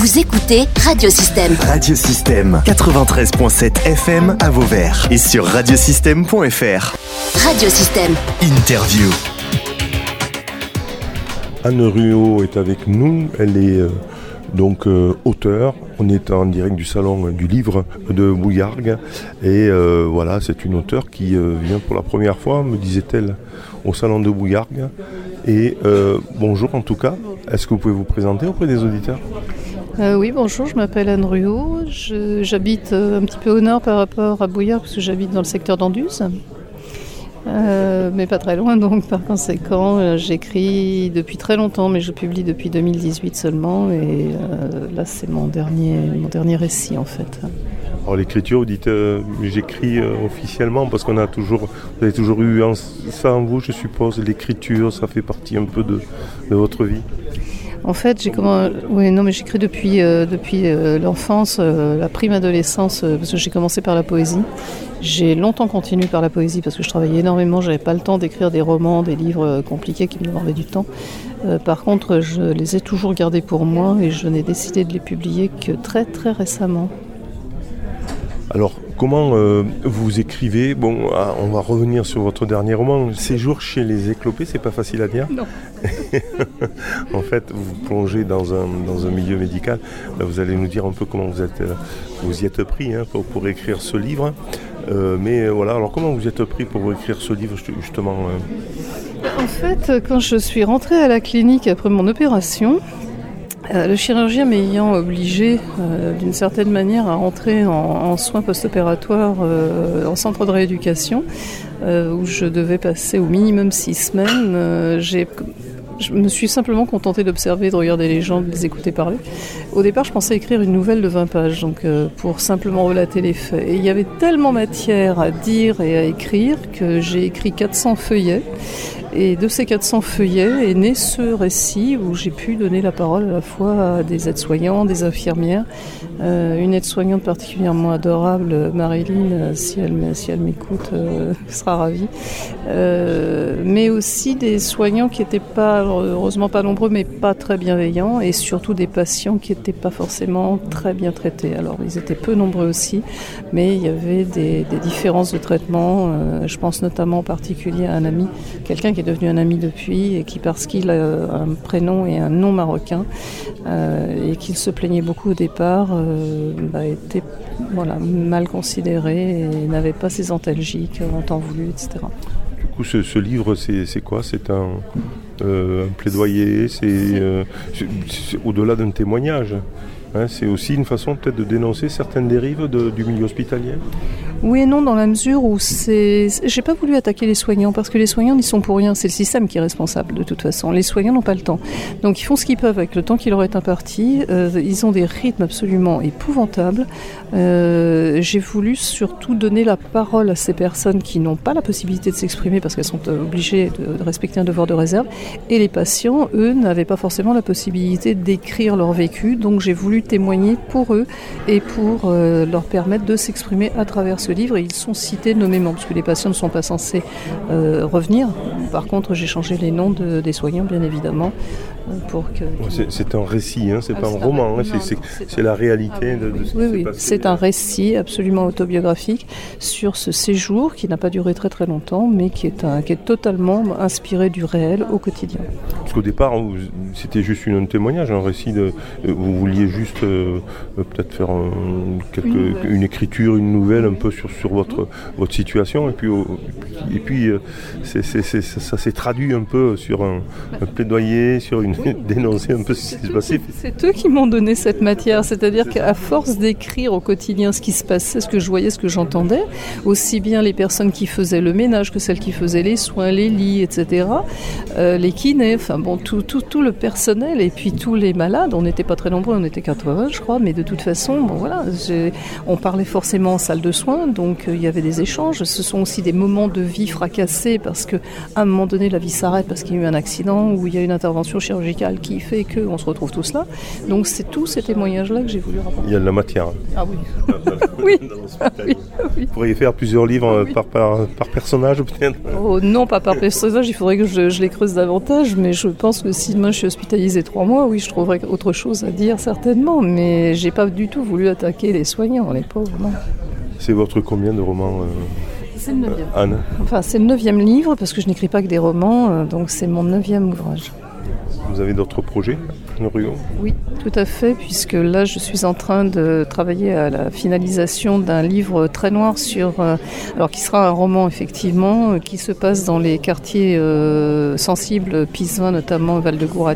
Vous écoutez Radiosystème. Radiosystème 93.7 FM à Vauvert et sur radiosystème.fr. Radiosystème. Interview. Anne Ruot est avec nous. Elle est euh, donc euh, auteur. On est en direct du salon du livre de Bouillargues. Et euh, voilà, c'est une auteure qui euh, vient pour la première fois, me disait-elle, au salon de Bouillargues. Et euh, bonjour en tout cas. Est-ce que vous pouvez vous présenter auprès des auditeurs? Euh, oui, bonjour, je m'appelle Anne Ruot. J'habite euh, un petit peu au nord par rapport à Bouillard, parce que j'habite dans le secteur d'Anduze. Euh, mais pas très loin, donc par conséquent, j'écris depuis très longtemps, mais je publie depuis 2018 seulement. Et là, c'est mon dernier, mon dernier récit en fait. Alors l'écriture, vous dites j'écris officiellement parce qu'on a toujours, vous avez toujours eu ça en vous, je suppose. L'écriture, ça fait partie un peu de votre vie. En fait, j'ai comment... oui, non, mais j'écris depuis, euh, depuis euh, l'enfance, euh, la prime adolescence, parce que j'ai commencé par la poésie. J'ai longtemps continué par la poésie parce que je travaillais énormément, j'avais pas le temps d'écrire des romans, des livres compliqués qui me demandaient du temps. Par contre, je les ai toujours gardés pour moi et je n'ai décidé de les publier que très très récemment. Alors, comment euh, vous écrivez? Bon, ah, on va revenir sur votre dernier roman. Séjour chez les éclopés, c'est pas facile à dire. Non. en fait, vous plongez dans un, dans un milieu médical. Là, vous allez nous dire un peu comment vous êtes, euh, vous y êtes pris hein, pour, pour écrire ce livre. Euh, mais voilà, alors comment vous êtes pris pour écrire ce livre ju- justement En fait, quand je suis rentrée à la clinique après mon opération, le chirurgien m'ayant obligé euh, d'une certaine manière à rentrer en, soins post-opératoires euh, en centre de rééducation, euh, où je devais passer au minimum six semaines, euh, je me suis simplement contentée d'observer, de regarder les gens, de les écouter parler. Au départ, je pensais écrire une nouvelle de 20 pages, donc euh, pour simplement relater les faits. Et il y avait tellement matière à dire et à écrire que j'ai écrit 400 feuillets. Et de ces 400 feuillets est né ce récit où j'ai pu donner la parole à la fois à des aides-soignants, des infirmières, euh, une aide-soignante particulièrement adorable, Marilyn, si elle, si elle m'écoute, euh, sera ravie, Euh, mais aussi des soignants qui n'étaient pas, heureusement pas nombreux, mais pas très bienveillants, et surtout des patients qui n'étaient pas forcément très bien traités. Alors ils étaient peu nombreux aussi, mais il y avait des, des différences de traitement. Je pense notamment en particulier à un ami, quelqu'un qui est devenu un ami depuis, et qui parce qu'il a un prénom et un nom marocain, euh, et qu'il se plaignait beaucoup au départ, euh, bah, était voilà, mal considéré et n'avait pas ses antalgiques en temps voulu, etc. Du coup, ce, ce livre, c'est quoi? C'est un, euh, un plaidoyer? Euh, c'est au-delà d'un témoignage? Hein, c'est aussi une façon peut-être de dénoncer certaines dérives du milieu hospitalier. Oui et non, dans la mesure où c'est. J'ai pas voulu attaquer les soignants parce que les soignants n'y sont pour rien. C'est le système qui est responsable de toute façon. Les soignants n'ont pas le temps. Donc ils font ce qu'ils peuvent avec le temps qui leur est imparti. Euh, ils ont des rythmes absolument épouvantables. Euh, J'ai voulu surtout donner la parole à ces personnes qui n'ont pas la possibilité de s'exprimer parce qu'elles sont euh, obligées de respecter un devoir de réserve. Et les patients, eux, n'avaient pas forcément la possibilité d'écrire leur vécu. Donc j'ai voulu témoigner pour eux et pour euh, leur permettre de s'exprimer à travers ce livre. Ils sont cités nommément, parce que les patients ne sont pas censés euh, revenir. Par contre, j'ai changé les noms de- des soignants, bien évidemment, pour que... Ouais, c'est- un récit, hein, c'est Ah, pas un un roman, hein, c'est- la réalité Ah de, de ce Oui, oui, c'est un récit absolument autobiographique sur ce séjour qui n'a pas duré très très longtemps, mais qui est, un, qui est totalement inspiré du réel au quotidien. Parce qu'au départ, c'était juste une- un témoignage, un récit de. euh, Vous vouliez juste euh, euh, peut-être faire un- quelque- Une écriture, une nouvelle un peu sur, sur votre, votre situation. Et puis, et ça, ça s'est traduit un peu sur un, un plaidoyer, sur une dénoncer un peu ce qui s'est passé. C'est eux qui m'ont donné cette matière, c'est-à-dire qu'à force d'écrire au quotidien ce qui se passait, ce que je voyais, ce que j'entendais, aussi bien les personnes qui faisaient le ménage que celles qui faisaient les soins, les lits, etc., euh, les kinés, enfin bon, tout, tout, tout le personnel et puis tous les malades, on n'était pas très nombreux, on était 80 je crois, mais de toute façon, bon voilà, on parlait forcément en salle de soins, donc euh, il y avait des échanges, ce sont aussi des moments de vie fracassés parce que à un moment donné la vie s'arrête parce qu'il y a eu un accident ou il y a une intervention chirurgicale chirurgicale qui fait qu'on se retrouve tous là. Donc c'est tous ces témoignages-là que j'ai voulu rapporter. Il y a de la matière. Ah oui. oui. oui. Vous pourriez faire plusieurs livres par, par, par, personnage peut-être? Oh, Non, pas par personnage, il faudrait que je, je, les creuse davantage, mais je pense que si demain je suis hospitalisée trois mois, oui, je trouverai autre chose à dire certainement, mais j'ai pas du tout voulu attaquer les soignants, les pauvres, non. C'est votre combien de romans euh, C'est le neuvième. Anne? Enfin, c'est le neuvième livre, parce que je n'écris pas que des romans, euh, donc c'est mon neuvième ouvrage. Vous avez d'autres projets, Ruo Oui, tout à fait, puisque là, je suis en train de travailler à la finalisation d'un livre très noir sur, euh, alors qui sera un roman effectivement, euh, qui se passe dans les quartiers euh, sensibles, Pisevin notamment, Val-de-Gour,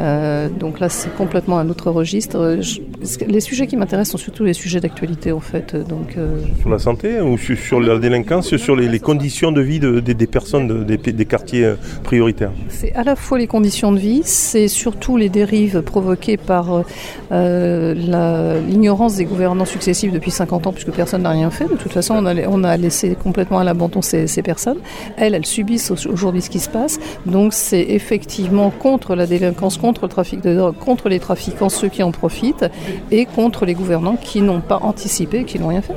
euh, donc là, c'est complètement un autre registre. Je, les sujets qui m'intéressent sont surtout les sujets d'actualité, en fait. Donc, euh... Sur la santé ou sur, sur la délinquance, sur les, les, conditions de vie de, de, des personnes de, des, des, quartiers prioritaires? C'est à la fois les conditions de vie, c'est surtout les dérives provoquées par euh, l'ignorance des gouvernants successifs depuis 50 ans, puisque personne n'a rien fait. De toute façon, on a, on a laissé complètement à l'abandon ces, ces personnes. Elles, elles subissent aujourd'hui ce qui se passe. Donc, c'est effectivement contre la délinquance contre le trafic de drogue, contre les trafiquants, ceux qui en profitent, et contre les gouvernants qui n'ont pas anticipé, qui n'ont rien fait.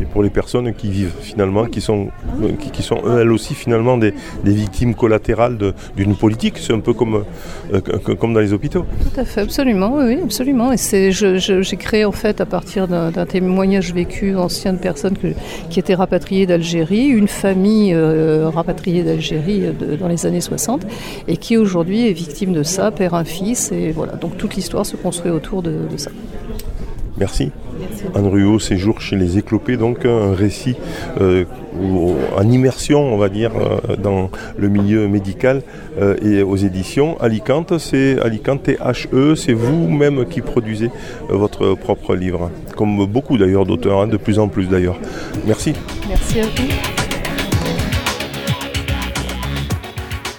Et pour les personnes qui vivent finalement, qui sont, qui, sont elles aussi finalement des, victimes collatérales d'une politique, c'est un peu comme, euh, comme dans les hôpitaux. Tout à fait, absolument, oui, absolument. Et c'est, j'ai créé en fait à partir d'un, témoignage vécu ancien de personnes qui étaient rapatriées d'Algérie, une famille euh, rapatriée d'Algérie de, dans les années 60, et qui aujourd'hui est victime de ça, perd un fils, et voilà. Donc toute l'histoire se construit autour de ça. Merci. Anne Ruot, séjour chez les Éclopés, donc un récit euh, en immersion, on va dire, euh, dans le milieu médical euh, et aux éditions. Alicante, c'est Alicante HE, c'est vous-même qui produisez votre propre livre, comme beaucoup d'ailleurs d'auteurs, hein, de plus en plus d'ailleurs. Merci. Merci à vous.